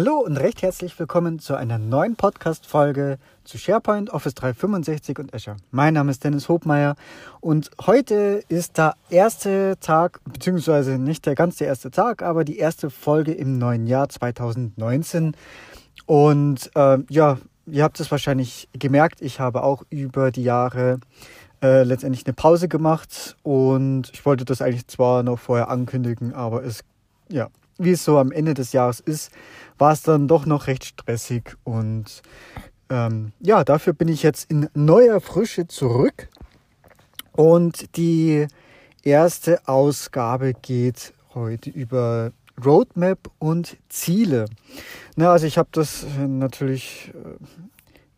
Hallo und recht herzlich willkommen zu einer neuen Podcast-Folge zu SharePoint, Office 365 und Azure. Mein Name ist Dennis Hobmeier und heute ist der erste Tag, beziehungsweise nicht der ganze erste Tag, aber die erste Folge im neuen Jahr 2019. Und äh, ja, ihr habt es wahrscheinlich gemerkt, ich habe auch über die Jahre äh, letztendlich eine Pause gemacht und ich wollte das eigentlich zwar noch vorher ankündigen, aber es, ja, wie es so am Ende des Jahres ist, war es dann doch noch recht stressig und ähm, ja, dafür bin ich jetzt in neuer Frische zurück und die erste Ausgabe geht heute über Roadmap und Ziele. Na, also ich habe das natürlich, äh,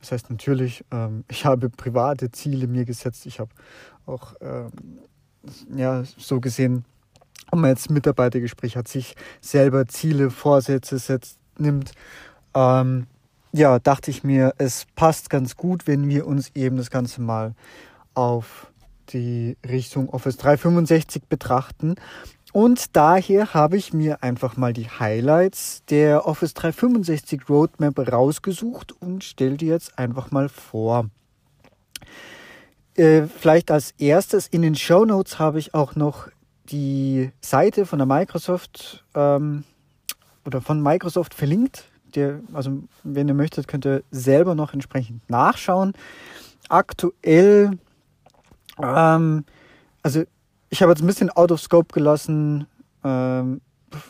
das heißt natürlich, ähm, ich habe private Ziele mir gesetzt. Ich habe auch ähm, ja so gesehen, wenn man jetzt Mitarbeitergespräch hat, sich selber Ziele, Vorsätze setzt, nimmt. Ähm, ja, dachte ich mir, es passt ganz gut, wenn wir uns eben das Ganze mal auf die Richtung Office 365 betrachten und daher habe ich mir einfach mal die Highlights der Office 365 Roadmap rausgesucht und stelle die jetzt einfach mal vor. Äh, vielleicht als erstes in den Show Notes habe ich auch noch die Seite von der Microsoft ähm, oder von Microsoft verlinkt. Der, also wenn ihr möchtet, könnt ihr selber noch entsprechend nachschauen. Aktuell, ähm, also ich habe jetzt ein bisschen out of scope gelassen. Ähm,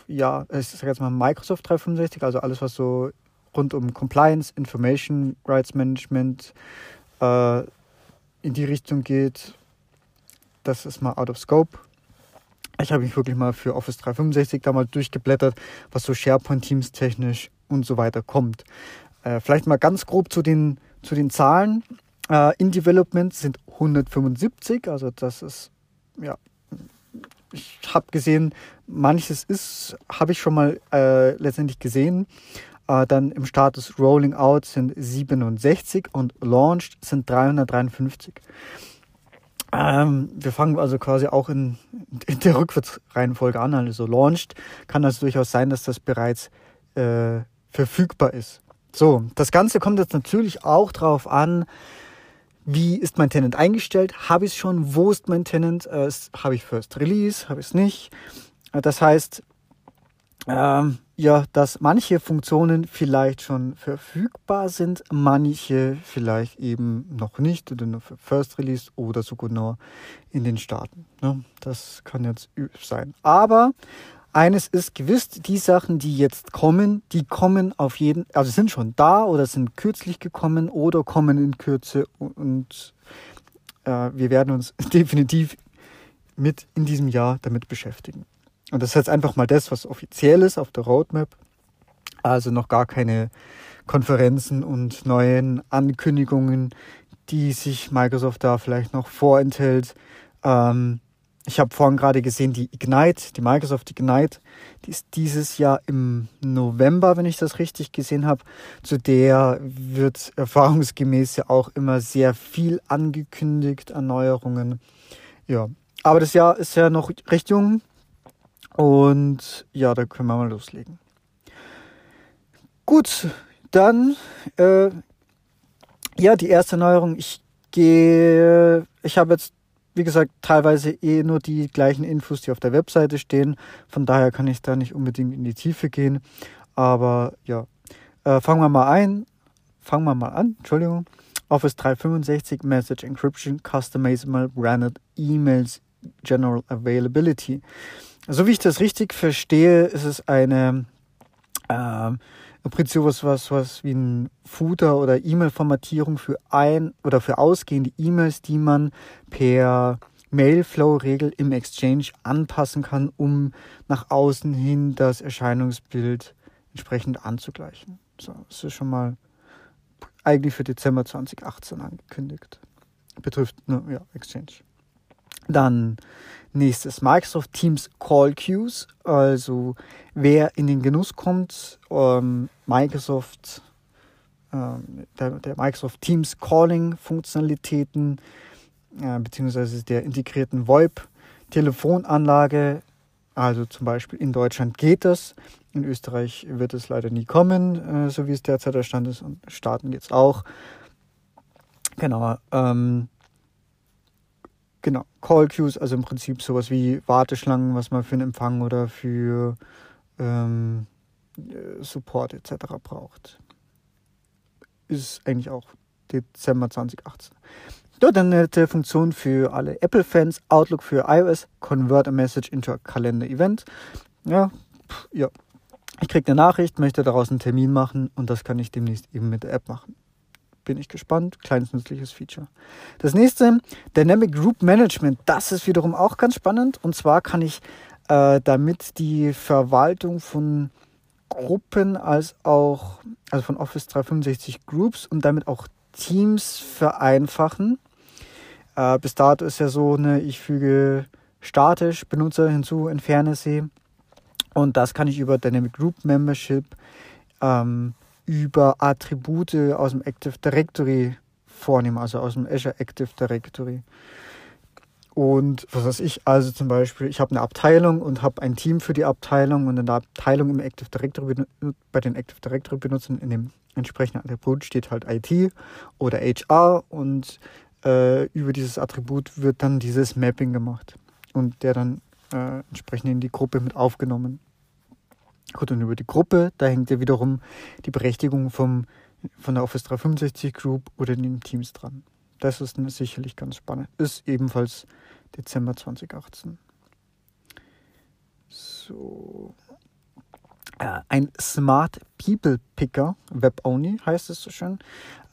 ja, ich sage jetzt mal Microsoft 365, also alles, was so rund um Compliance, Information Rights Management äh, in die Richtung geht. Das ist mal out of scope. Ich habe mich wirklich mal für Office 365 da mal durchgeblättert, was so SharePoint-Teams technisch und so weiter kommt. Äh, vielleicht mal ganz grob zu den, zu den Zahlen. Äh, in Development sind 175, also das ist ja ich habe gesehen, manches ist, habe ich schon mal äh, letztendlich gesehen. Äh, dann im Status Rolling Out sind 67 und Launched sind 353. Ähm, wir fangen also quasi auch in, in der Rückwärtsreihenfolge an. Also Launched kann also durchaus sein, dass das bereits äh, verfügbar ist. So, das Ganze kommt jetzt natürlich auch darauf an, wie ist mein Tenant eingestellt? Habe ich es schon? Wo ist mein Tenant? Äh, habe ich First Release? Habe ich es nicht? Äh, das heißt, ähm, ja, dass manche Funktionen vielleicht schon verfügbar sind, manche vielleicht eben noch nicht oder nur für First Release oder sogar nur in den Staaten. Ne? Das kann jetzt sein. Aber eines ist gewiss, die Sachen, die jetzt kommen, die kommen auf jeden, also sind schon da oder sind kürzlich gekommen oder kommen in Kürze und äh, wir werden uns definitiv mit in diesem Jahr damit beschäftigen. Und das ist jetzt einfach mal das, was offiziell ist auf der Roadmap. Also noch gar keine Konferenzen und neuen Ankündigungen, die sich Microsoft da vielleicht noch vorenthält. Ähm, ich habe vorhin gerade gesehen, die Ignite, die Microsoft Ignite, die ist dieses Jahr im November, wenn ich das richtig gesehen habe. Zu der wird erfahrungsgemäß ja auch immer sehr viel angekündigt an Neuerungen. Ja, aber das Jahr ist ja noch recht jung und ja, da können wir mal loslegen. Gut, dann äh, ja, die erste Neuerung. Ich gehe, ich habe jetzt wie gesagt, teilweise eh nur die gleichen Infos, die auf der Webseite stehen. Von daher kann ich da nicht unbedingt in die Tiefe gehen. Aber ja, äh, fangen wir mal ein. Fangen wir mal an. Entschuldigung. Office 365 Message Encryption Customizable Branded Emails General Availability. So wie ich das richtig verstehe, ist es eine äh, im Prinzip sowas was, was wie ein Footer oder E-Mail-Formatierung für ein oder für ausgehende E-Mails, die man per Mailflow-Regel im Exchange anpassen kann, um nach außen hin das Erscheinungsbild entsprechend anzugleichen. So, das ist schon mal eigentlich für Dezember 2018 angekündigt. Betrifft nur ja, Exchange. Dann Nächstes Microsoft Teams Call Queues, also wer in den Genuss kommt, ähm, Microsoft, ähm, der, der, Microsoft Teams Calling Funktionalitäten äh, beziehungsweise der integrierten VoIP Telefonanlage Also zum Beispiel in Deutschland geht das, in Österreich wird es leider nie kommen, äh, so wie es derzeit der Stand ist, und Staaten jetzt auch. Genau. Ähm, genau. Call Queues, also im Prinzip sowas wie Warteschlangen, was man für einen Empfang oder für ähm, äh, Support etc. braucht. Ist eigentlich auch Dezember 2018. Dort eine nette Funktion für alle Apple-Fans, Outlook für iOS, Convert a Message into a Calendar Event. Ja, pff, ja. Ich kriege eine Nachricht, möchte daraus einen Termin machen und das kann ich demnächst eben mit der App machen. Bin ich gespannt. Kleines nützliches Feature. Das nächste, Dynamic Group Management. Das ist wiederum auch ganz spannend. Und zwar kann ich äh, damit die Verwaltung von Gruppen als auch, also von Office 365 Groups und damit auch Teams vereinfachen. Äh, bis dato ist ja so, ne, ich füge statisch Benutzer hinzu, entferne sie. Und das kann ich über Dynamic Group Membership, ähm, über Attribute aus dem Active Directory vornehmen, also aus dem Azure Active Directory. Und was weiß ich, also zum Beispiel, ich habe eine Abteilung und habe ein Team für die Abteilung und in der Abteilung im Active Directory bei den Active Directory benutzen, in dem entsprechenden Attribut steht halt IT oder HR und äh, über dieses Attribut wird dann dieses Mapping gemacht und der dann äh, entsprechend in die Gruppe mit aufgenommen. Gut, und über die Gruppe, da hängt ja wiederum die Berechtigung vom, von der Office 365 Group oder den Teams dran. Das ist sicherlich ganz spannend. Ist ebenfalls Dezember 2018. So. Äh, ein Smart People Picker, Web Only heißt es so schön.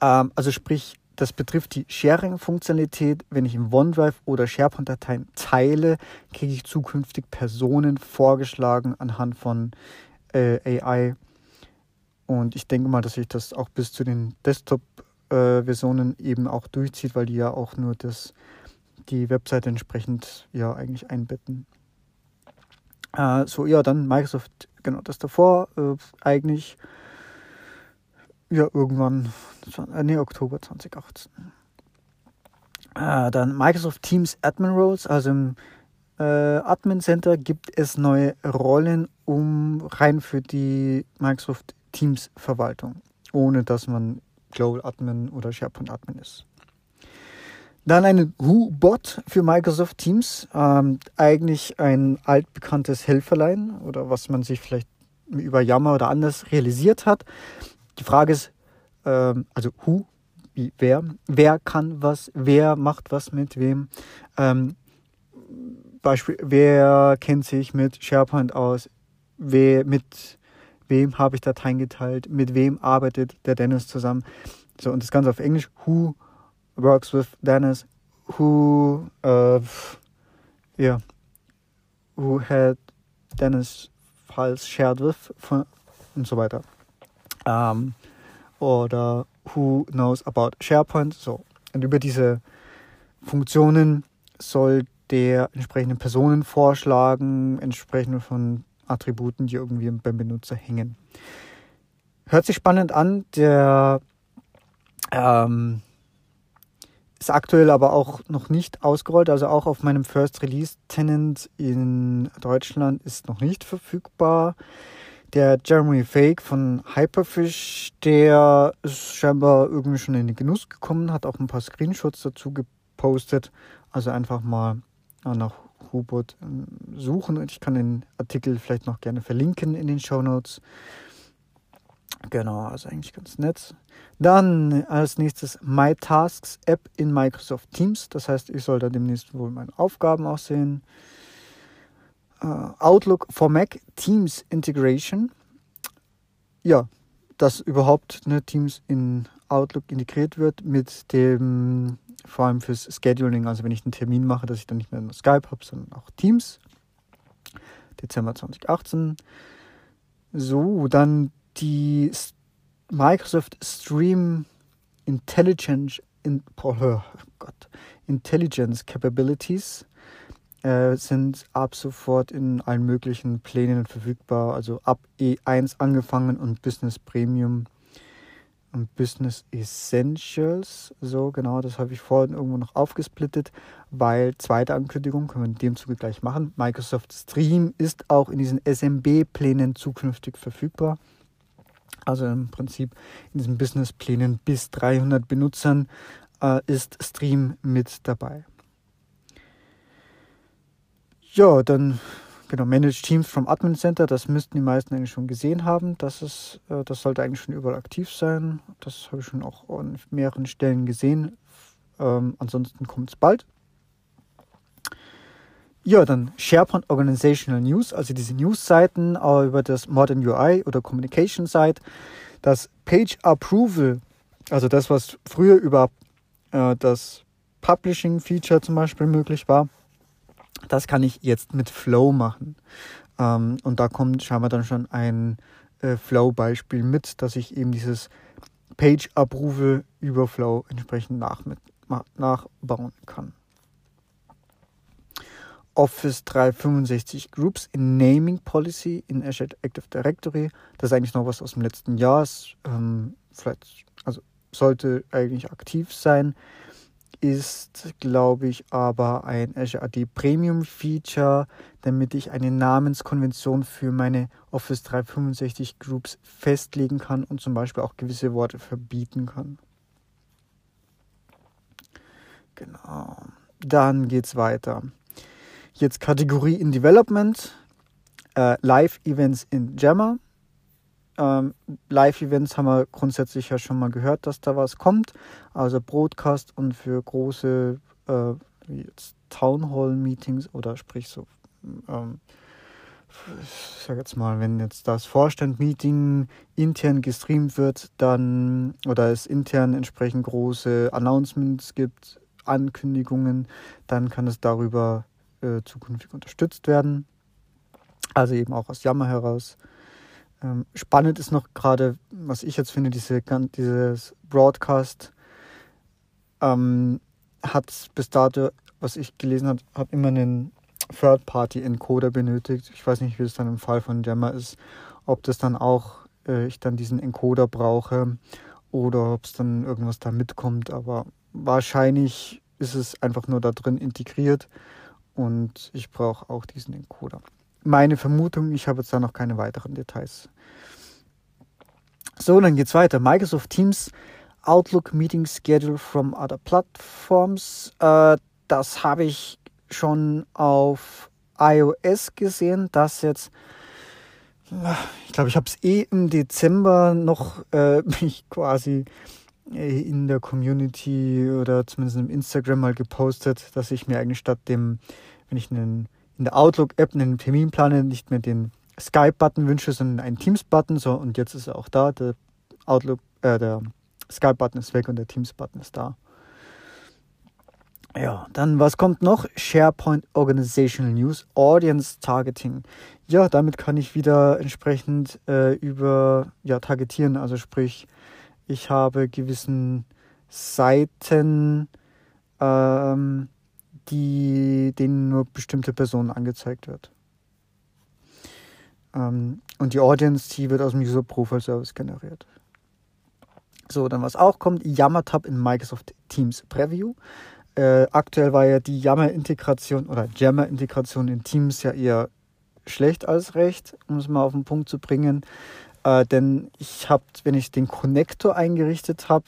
Ähm, also sprich, das betrifft die Sharing-Funktionalität. Wenn ich im OneDrive oder SharePoint-Dateien teile, kriege ich zukünftig Personen vorgeschlagen anhand von äh, AI. Und ich denke mal, dass sich das auch bis zu den Desktop-Versionen äh, eben auch durchzieht, weil die ja auch nur das, die Webseite entsprechend ja eigentlich einbetten. Äh, so, ja, dann Microsoft, genau das davor, äh, eigentlich ja, irgendwann, äh, nee, Oktober 2018. Äh, dann Microsoft Teams Admin Roles, also im äh, Admin Center gibt es neue Rollen, um rein für die Microsoft Teams Verwaltung, ohne dass man Global Admin oder SharePoint Admin ist. Dann ein Who-Bot für Microsoft Teams, ähm, eigentlich ein altbekanntes Helferlein oder was man sich vielleicht über Yammer oder anders realisiert hat. Die Frage ist, ähm, also who, wie wer, wer kann was, wer macht was mit wem. Ähm, Beispiel, wer kennt sich mit SharePoint aus, wer, mit wem habe ich Dateien geteilt, mit wem arbeitet der Dennis zusammen. So, und das Ganze auf Englisch, who works with Dennis, who, uh, yeah, who had Dennis files shared with? Und so weiter. Ähm, oder Who knows about SharePoint. So. Und über diese Funktionen soll der entsprechenden Personen vorschlagen, entsprechend von Attributen, die irgendwie beim Benutzer hängen. Hört sich spannend an. Der ähm, ist aktuell aber auch noch nicht ausgerollt. Also auch auf meinem First Release Tenant in Deutschland ist noch nicht verfügbar. Der Jeremy Fake von Hyperfish, der ist scheinbar irgendwie schon in den Genuss gekommen, hat auch ein paar Screenshots dazu gepostet. Also einfach mal nach Hubert ähm, suchen. Ich kann den Artikel vielleicht noch gerne verlinken in den Show Notes. Genau, also eigentlich ganz nett. Dann als nächstes My Tasks App in Microsoft Teams. Das heißt, ich soll da demnächst wohl meine Aufgaben auch sehen. Uh, Outlook for Mac Teams Integration. Ja, dass überhaupt ne, Teams in Outlook integriert wird mit dem, vor allem fürs Scheduling, also wenn ich einen Termin mache, dass ich dann nicht mehr nur Skype habe, sondern auch Teams. Dezember 2018. So, dann die Microsoft Stream Intelligence, in, oh Gott, Intelligence Capabilities äh, sind ab sofort in allen möglichen Plänen verfügbar, also ab E1 angefangen und Business Premium und Business Essentials. So, genau, das habe ich vorhin irgendwo noch aufgesplittet, weil zweite Ankündigung können wir in dem Zuge gleich machen. Microsoft Stream ist auch in diesen SMB-Plänen zukünftig verfügbar. Also im Prinzip in diesen Business-Plänen bis 300 Benutzern äh, ist Stream mit dabei. Ja, dann genau, Managed Teams from Admin Center, das müssten die meisten eigentlich schon gesehen haben. Das, ist, äh, das sollte eigentlich schon überall aktiv sein. Das habe ich schon auch an mehreren Stellen gesehen. Ähm, ansonsten kommt es bald. Ja, dann SharePoint Organizational News, also diese News-Seiten über das Modern UI oder Communication Site. Das Page Approval, also das, was früher über äh, das Publishing Feature zum Beispiel möglich war, das kann ich jetzt mit Flow machen. Ähm, und da kommt scheinbar dann schon ein äh, Flow-Beispiel mit, dass ich eben dieses Page-Abrufe über Flow entsprechend nach, mit, nachbauen kann. Office 365 Groups in Naming Policy in Azure Active Directory. Das ist eigentlich noch was aus dem letzten Jahr. Ähm, vielleicht, also sollte eigentlich aktiv sein ist, glaube ich, aber ein Azure AD Premium Feature, damit ich eine Namenskonvention für meine Office 365 Groups festlegen kann und zum Beispiel auch gewisse Worte verbieten kann. Genau. Dann geht es weiter. Jetzt Kategorie in Development, äh, Live Events in Jammer. Ähm, Live-Events haben wir grundsätzlich ja schon mal gehört, dass da was kommt. Also Broadcast und für große äh, Town Hall Meetings oder sprich so, ähm, ich sag jetzt mal, wenn jetzt das Vorstand-Meeting intern gestreamt wird, dann oder es intern entsprechend große Announcements gibt, Ankündigungen, dann kann es darüber äh, zukünftig unterstützt werden. Also eben auch aus Jammer heraus. Ähm, spannend ist noch gerade, was ich jetzt finde, diese, dieses Broadcast ähm, hat bis dato, was ich gelesen habe, hat immer einen Third-Party-Encoder benötigt. Ich weiß nicht, wie es dann im Fall von Jammer ist, ob das dann auch äh, ich dann diesen Encoder brauche oder ob es dann irgendwas da mitkommt. Aber wahrscheinlich ist es einfach nur da drin integriert und ich brauche auch diesen Encoder meine Vermutung. Ich habe jetzt da noch keine weiteren Details. So, dann geht's weiter. Microsoft Teams Outlook Meeting Schedule from other platforms. Äh, das habe ich schon auf iOS gesehen, dass jetzt ich glaube, ich habe es eh im Dezember noch äh, mich quasi äh, in der Community oder zumindest im Instagram mal gepostet, dass ich mir eigentlich statt dem, wenn ich einen in der Outlook-App einen Terminplaner nicht mehr den Skype-Button wünsche, sondern einen Teams-Button. So, und jetzt ist er auch da. Der Outlook, äh, der Skype-Button ist weg und der Teams-Button ist da. Ja, dann was kommt noch? SharePoint Organizational News, Audience Targeting. Ja, damit kann ich wieder entsprechend äh, über ja, targetieren. Also sprich, ich habe gewissen Seiten ähm, die, denen nur bestimmte Personen angezeigt wird. Ähm, und die Audience, die wird aus dem User Profile Service generiert. So, dann was auch kommt, Yammer-Tab in Microsoft Teams Preview. Äh, aktuell war ja die Yammer-Integration oder Jammer-Integration in Teams ja eher schlecht als recht, um es mal auf den Punkt zu bringen. Äh, denn ich habe, wenn ich den Connector eingerichtet habe,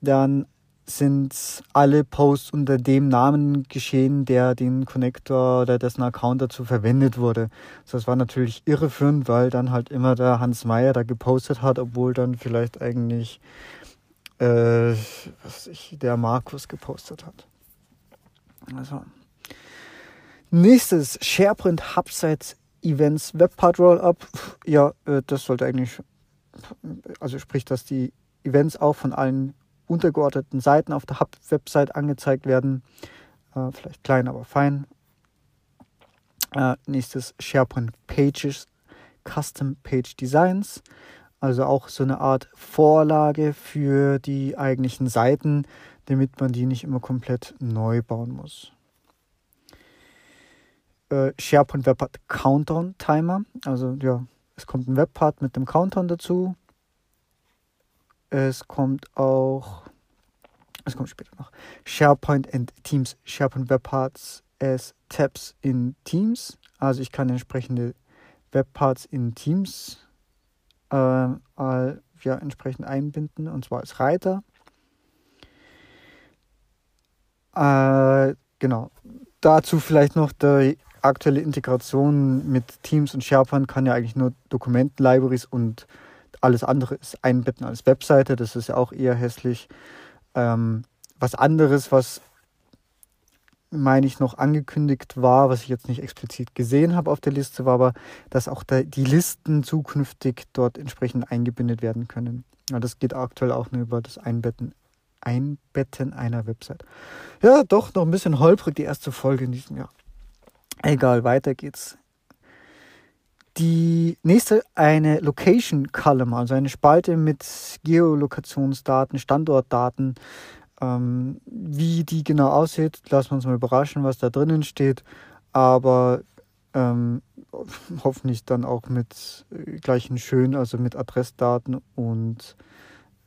dann sind alle Posts unter dem Namen geschehen, der den Connector oder dessen Account dazu verwendet wurde. Das war natürlich irreführend, weil dann halt immer der Hans Meyer da gepostet hat, obwohl dann vielleicht eigentlich äh, was ich, der Markus gepostet hat. Also. Nächstes SharePoint Hubsite Events Webpart Rollup. Ja, äh, das sollte eigentlich, also sprich, dass die Events auch von allen untergeordneten Seiten auf der Hub-Website angezeigt werden. Äh, vielleicht klein, aber fein. Äh, nächstes SharePoint Pages, Custom Page Designs. Also auch so eine Art Vorlage für die eigentlichen Seiten, damit man die nicht immer komplett neu bauen muss. Äh, SharePoint Webpart Countdown Timer. Also ja, es kommt ein Webpart mit dem Countdown dazu Es kommt auch, es kommt später noch, SharePoint and Teams, SharePoint Webparts as Tabs in Teams. Also ich kann entsprechende Webparts in Teams äh, ja, entsprechend einbinden und zwar als Reiter. Äh, genau. Dazu vielleicht noch die aktuelle Integration mit Teams und SharePoint kann ja eigentlich nur Dokumenten-Libraries und alles andere ist einbetten als Webseite. Das ist ja auch eher hässlich. Ähm, was anderes, was meine ich, noch angekündigt war, was ich jetzt nicht explizit gesehen habe auf der Liste, war aber, dass auch die Listen zukünftig dort entsprechend eingebindet werden können. Ja, das geht aktuell auch nur über das Einbetten, Einbetten einer Website. Ja, doch noch ein bisschen holprig die erste Folge in diesem Jahr. Egal, weiter geht's. Die nächste eine Location Column, also eine Spalte mit Geolokationsdaten, Standortdaten, ähm, wie die genau aussieht, lassen wir uns mal überraschen, was da drinnen steht. Aber ähm, hoffentlich dann auch mit äh, gleichen schön, also mit Adressdaten und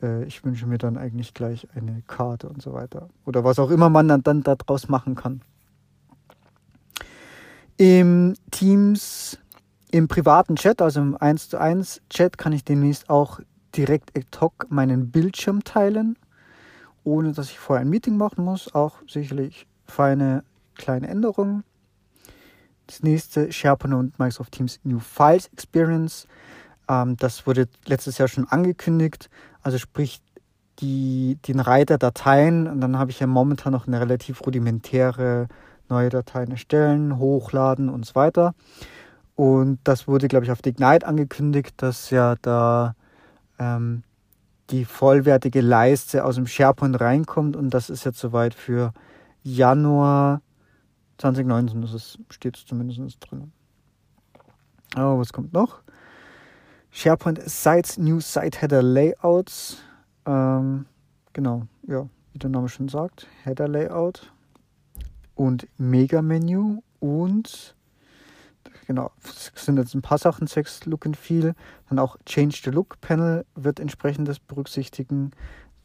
äh, ich wünsche mir dann eigentlich gleich eine Karte und so weiter. Oder was auch immer man dann, dann daraus machen kann. Im Teams, im privaten Chat, also im 1 zu 1 Chat, kann ich demnächst auch direkt ad hoc meinen Bildschirm teilen ohne dass ich vorher ein Meeting machen muss. Auch sicherlich feine kleine Änderungen. Das nächste SharePoint und Microsoft Teams New Files Experience. Ähm, das wurde letztes Jahr schon angekündigt. Also sprich die, den Reiter Dateien. Und dann habe ich ja momentan noch eine relativ rudimentäre neue Dateien erstellen, hochladen und so weiter. Und das wurde, glaube ich, auf Ignite angekündigt, dass ja da ähm, die vollwertige Leiste aus dem SharePoint reinkommt und das ist jetzt soweit für Januar 2019, das steht zumindest drin. Aber was kommt noch? SharePoint Sites, New Site Header Layouts. Ähm, genau, ja, wie der Name schon sagt, Header Layout und Mega Menü und genau, sind jetzt ein paar Sachen, Sex, Look and Feel. Dann auch Change the Look Panel wird entsprechendes berücksichtigen,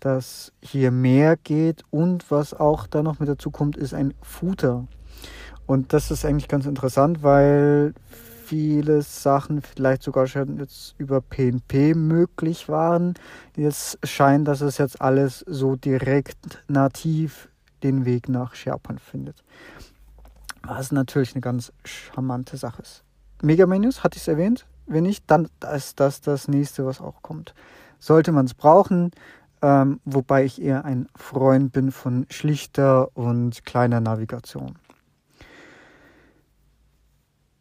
dass hier mehr geht. Und was auch da noch mit dazu kommt, ist ein Footer. Und das ist eigentlich ganz interessant, weil viele Sachen vielleicht sogar schon jetzt über PNP möglich waren. Jetzt scheint, dass es jetzt alles so direkt nativ den Weg nach SharePoint findet. Was natürlich eine ganz charmante Sache ist. Mega-Menüs, hatte ich es erwähnt? Wenn nicht, dann ist das das nächste, was auch kommt. Sollte man es brauchen, ähm, wobei ich eher ein Freund bin von schlichter und kleiner Navigation.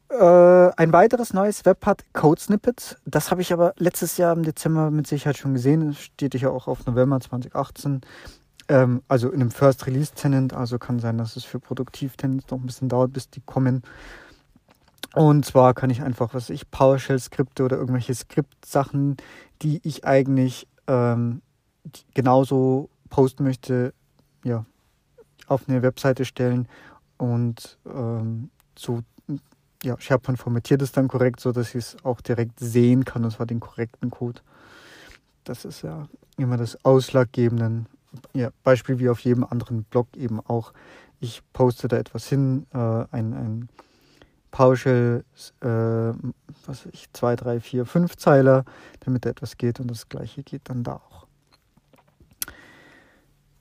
Äh, ein weiteres neues Web hat Code Snippets. Das habe ich aber letztes Jahr im Dezember mit Sicherheit schon gesehen. Steht ja auch auf November 2018. Ähm, also in einem First Release Tenant, also kann sein, dass es für Produktiv Tenants noch ein bisschen dauert, bis die kommen. Und zwar kann ich einfach, was ich, PowerShell-Skripte oder irgendwelche Skript-Sachen, die ich eigentlich ähm, genauso posten möchte, ja, auf eine Webseite stellen und ähm, so, ja, SharePoint formatiert es dann korrekt, so dass ich es auch direkt sehen kann, und zwar den korrekten Code. Das ist ja immer das Ausschlaggebende ja, Beispiel wie auf jedem anderen Blog eben auch. Ich poste da etwas hin, äh, ein, ein PowerShell, äh, was weiß ich, 2, 3, 4, 5 Zeiler, damit da etwas geht und das gleiche geht dann da auch.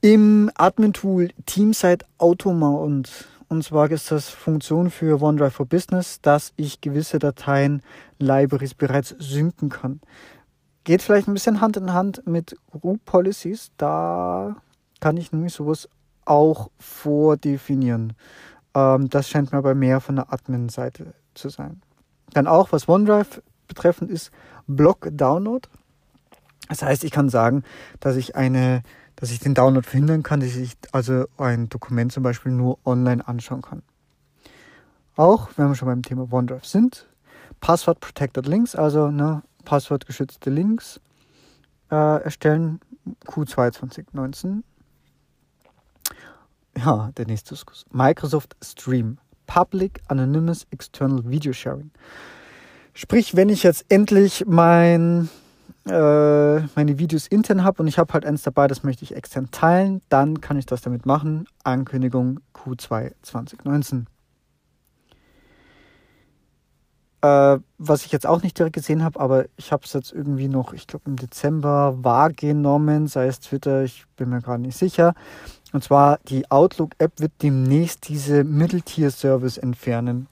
Im Admin-Tool Teamsite Automount und zwar ist das Funktion für OneDrive for Business, dass ich gewisse Dateien, Libraries bereits synken kann. Geht vielleicht ein bisschen Hand in Hand mit Group Policies. Da kann ich nämlich sowas auch vordefinieren. Ähm, das scheint mir aber mehr von der Admin-Seite zu sein. Dann auch, was OneDrive betreffend ist, Block Download. Das heißt, ich kann sagen, dass ich eine, dass ich den Download verhindern kann, dass ich also ein Dokument zum Beispiel nur online anschauen kann. Auch, wenn wir schon beim Thema OneDrive sind, Password Protected Links, also ne, passwortgeschützte Links äh, erstellen. Q2 2019. Ja, der nächste Diskurs. Microsoft Stream. Public Anonymous External Video Sharing. Sprich, wenn ich jetzt endlich mein äh, meine Videos intern habe und ich habe halt eins dabei, das möchte ich extern teilen, dann kann ich das damit machen. Ankündigung Q2 2019. Äh, was ich jetzt auch nicht direkt gesehen habe, aber ich habe es jetzt irgendwie noch, ich glaube im Dezember wahrgenommen, sei es Twitter, ich bin mir gerade nicht sicher. Und zwar die Outlook-App wird demnächst diese Mitteltier-Service entfernen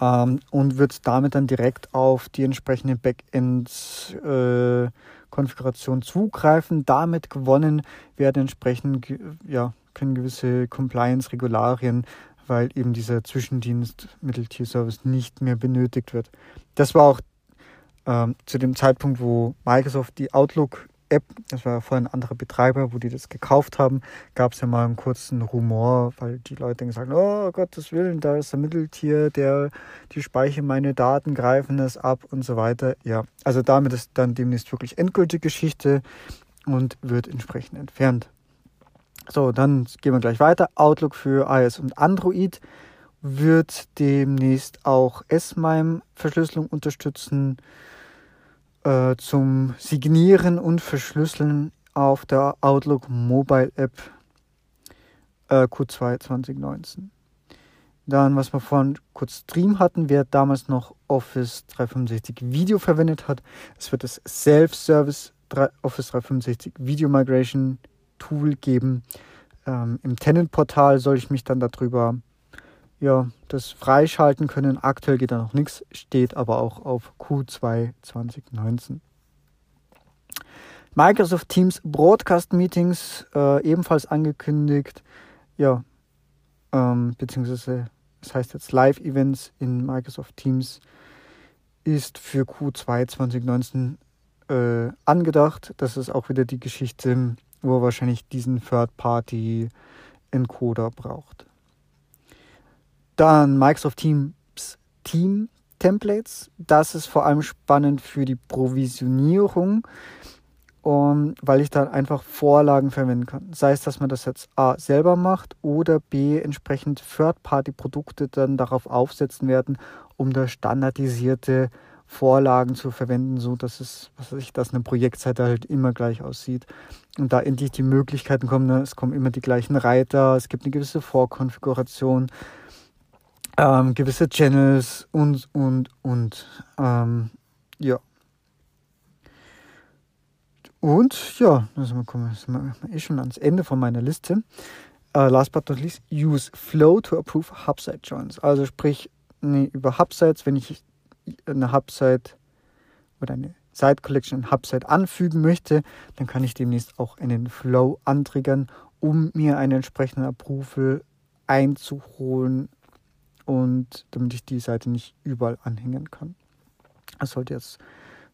ähm, und wird damit dann direkt auf die entsprechende Backend-Konfiguration äh, zugreifen. Damit gewonnen werden entsprechend, ja, können gewisse Compliance-Regularien weil eben dieser Zwischendienst Mitteltier-Service nicht mehr benötigt wird. Das war auch ähm, zu dem Zeitpunkt, wo Microsoft die Outlook-App, das war ja vorher ein anderer Betreiber, wo die das gekauft haben, gab es ja mal einen kurzen Rumor, weil die Leute gesagt haben, oh Gottes Willen, da ist ein Mitteltier, der, die speichern meine Daten, greifen das ab und so weiter. Ja, also damit ist dann demnächst wirklich endgültige Geschichte und wird entsprechend entfernt. So, dann gehen wir gleich weiter. Outlook für iOS und Android wird demnächst auch S-MIME-Verschlüsselung unterstützen äh, zum Signieren und Verschlüsseln auf der Outlook Mobile App äh, Q2 2019. Dann, was wir vorhin kurz Stream hatten, wer damals noch Office 365 Video verwendet hat, es wird das Self-Service Office 365 Video Migration Tool geben. Ähm, Im Tenant-Portal soll ich mich dann darüber ja, das freischalten können. Aktuell geht da noch nichts, steht aber auch auf Q2 2019. Microsoft Teams Broadcast Meetings äh, ebenfalls angekündigt. Ja, ähm, beziehungsweise das heißt jetzt Live Events in Microsoft Teams ist für Q2 2019 äh, angedacht. Das ist auch wieder die Geschichte wo er wahrscheinlich diesen Third-Party-Encoder braucht. Dann Microsoft Teams Team Templates. Das ist vor allem spannend für die Provisionierung, um, weil ich dann einfach Vorlagen verwenden kann. Sei es, dass man das jetzt A selber macht oder B entsprechend Third-Party-Produkte dann darauf aufsetzen werden, um das standardisierte Vorlagen zu verwenden, so dass es, was weiß ich, dass eine Projektseite halt immer gleich aussieht. Und da endlich die Möglichkeiten kommen, ne? es kommen immer die gleichen Reiter, es gibt eine gewisse Vorkonfiguration, ähm, gewisse Channels und, und, und. Ähm, ja. Und ja, also wir kommen sind wir eh schon ans Ende von meiner Liste. Uh, last but not least, use Flow to approve Hubsite Joins. Also sprich, nee, über Hubsites, wenn ich eine Hubsite oder eine Site Collection Hubsite anfügen möchte, dann kann ich demnächst auch einen Flow antriggern, um mir einen entsprechenden Approval einzuholen und damit ich die Seite nicht überall anhängen kann. Das sollte jetzt,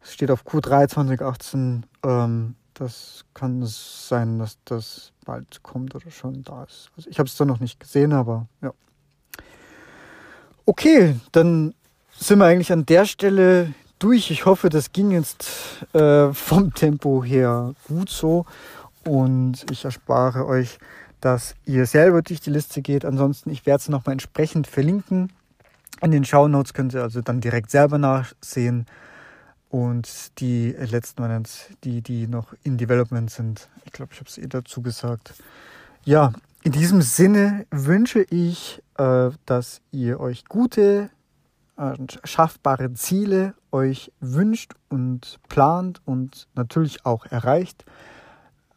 es steht auf Q3 2018, ähm, das kann sein, dass das bald kommt oder schon da ist. Also ich habe es zwar noch nicht gesehen, aber ja. Okay, dann sind wir eigentlich an der Stelle durch. Ich hoffe, das ging jetzt äh, vom Tempo her gut so und ich erspare euch, dass ihr selber durch die Liste geht. Ansonsten, ich werde es nochmal entsprechend verlinken. In den Show Notes könnt ihr also dann direkt selber nachsehen. Und die letzten waren die, die noch in Development sind. Ich glaube, ich habe es eh dazu gesagt. Ja, in diesem Sinne wünsche ich, äh, dass ihr euch gute und schaffbare Ziele euch wünscht und plant und natürlich auch erreicht.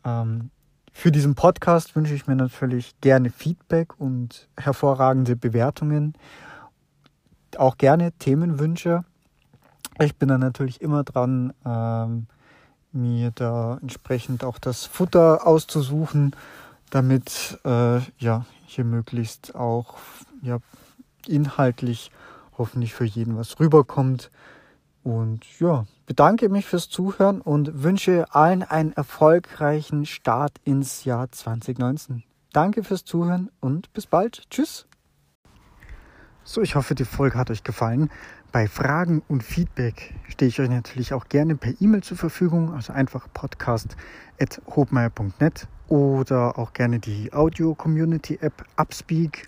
Ähm, für diesen Podcast wünsche ich mir natürlich gerne Feedback und hervorragende Bewertungen. Auch gerne Themenwünsche. Ich bin dann natürlich immer dran, ähm, mir da entsprechend auch das Futter auszusuchen, damit äh, ja hier möglichst auch ja, inhaltlich hoffentlich für jeden was rüberkommt. Und ja, bedanke mich fürs Zuhören und wünsche allen einen erfolgreichen Start ins Jahr 2019. Danke fürs Zuhören und bis bald. Tschüss. So, ich hoffe, die Folge hat euch gefallen. Bei Fragen und Feedback stehe ich euch natürlich auch gerne per E-Mail zur Verfügung, also einfach podcast.hobmeier.net oder auch gerne die Audio-Community-App Upspeak